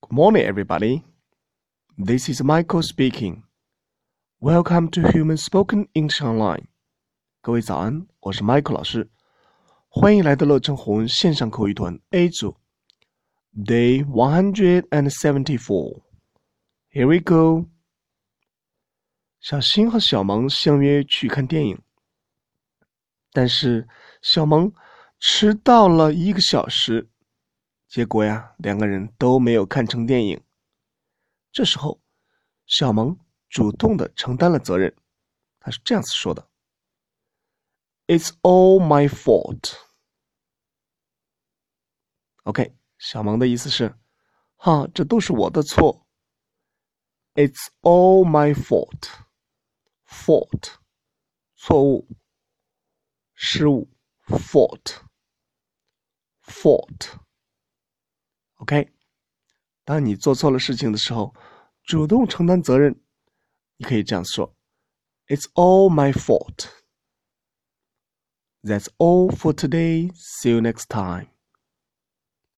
Good morning, everybody. This is Michael speaking. Welcome to Human Spoken English Online. 各位早安，我是 Michael 老师，欢迎来到乐成红线上口语团 A 组，Day one hundred and seventy-four. Here we go. 小新和小萌相约去看电影，但是小萌迟到了一个小时。 结果呀，两个人都没有看成电影。这时候，小萌主动的承担了责任，他是这样子说的：“It's all my fault。” OK，小萌的意思是，哈，这都是我的错。It's all my fault。fault，错误，失误，fault，fault。OK，当你做错了事情的时候，主动承担责任，你可以这样说：“It's all my fault.” That's all for today. See you next time.